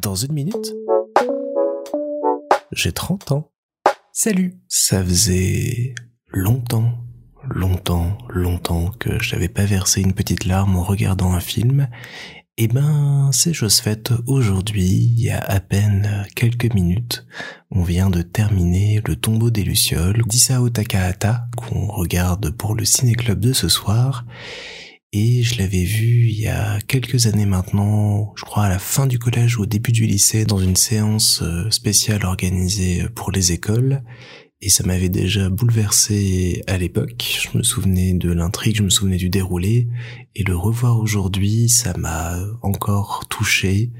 Dans une minute, j'ai 30 ans. Salut Ça faisait longtemps, longtemps, longtemps que j'avais pas versé une petite larme en regardant un film. Eh ben, c'est chose faite aujourd'hui, il y a à peine quelques minutes. On vient de terminer Le tombeau des Lucioles d'Isao Takahata, qu'on regarde pour le ciné-club de ce soir. Et je l'avais vu il y a quelques années maintenant, je crois à la fin du collège ou au début du lycée, dans une séance euh, spéciale organisée pour les écoles. Et ça m'avait déjà bouleversé à l'époque. Je me souvenais de l'intrigue, je me souvenais du déroulé. Et le revoir aujourd'hui, ça m'a encore touché.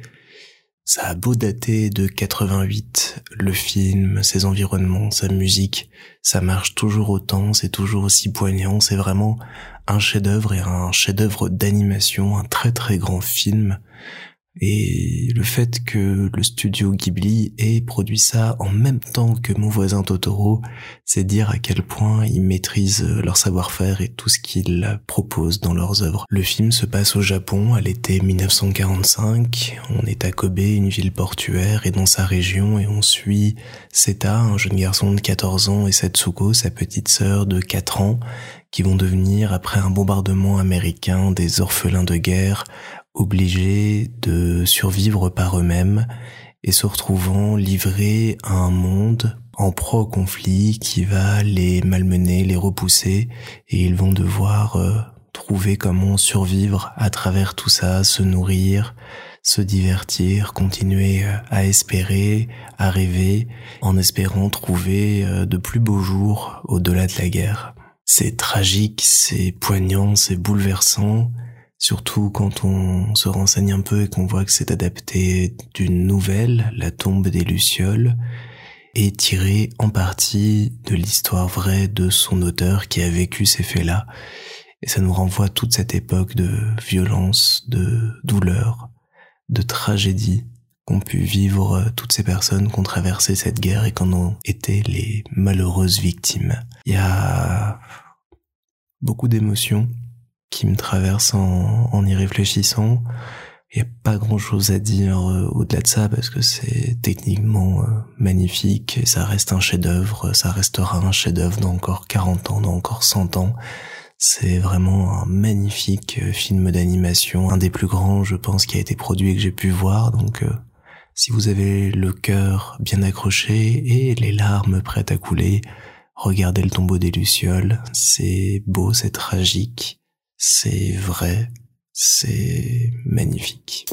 Ça a beau dater de 88, le film, ses environnements, sa musique, ça marche toujours autant, c'est toujours aussi poignant, c'est vraiment un chef-d'œuvre et un chef-d'œuvre d'animation, un très très grand film et le fait que le studio Ghibli ait produit ça en même temps que mon voisin Totoro, c'est dire à quel point ils maîtrisent leur savoir-faire et tout ce qu'ils proposent dans leurs œuvres. Le film se passe au Japon à l'été 1945. On est à Kobe, une ville portuaire, et dans sa région, et on suit Seta, un jeune garçon de 14 ans, et Setsuko, sa petite sœur de 4 ans, qui vont devenir, après un bombardement américain, des orphelins de guerre obligés de survivre par eux-mêmes et se retrouvant livrés à un monde en pro conflit qui va les malmener, les repousser et ils vont devoir euh, trouver comment survivre à travers tout ça, se nourrir, se divertir, continuer euh, à espérer, à rêver, en espérant trouver euh, de plus beaux jours au-delà de la guerre. C'est tragique, c'est poignant, c'est bouleversant, Surtout quand on se renseigne un peu et qu'on voit que c'est adapté d'une nouvelle, La tombe des Lucioles, et tiré en partie de l'histoire vraie de son auteur qui a vécu ces faits-là. Et ça nous renvoie à toute cette époque de violence, de douleur, de tragédie qu'ont pu vivre toutes ces personnes qui ont traversé cette guerre et qu'en ont été les malheureuses victimes. Il y a beaucoup d'émotions qui me traverse en, en y réfléchissant. Il n'y a pas grand chose à dire euh, au-delà de ça parce que c'est techniquement euh, magnifique et ça reste un chef-d'œuvre, ça restera un chef-d'œuvre dans encore 40 ans, dans encore 100 ans. C'est vraiment un magnifique euh, film d'animation, un des plus grands, je pense, qui a été produit et que j'ai pu voir. Donc, si vous avez le cœur bien accroché et les larmes prêtes à couler, regardez le tombeau des lucioles. C'est beau, c'est tragique c'est vrai, c'est magnifique.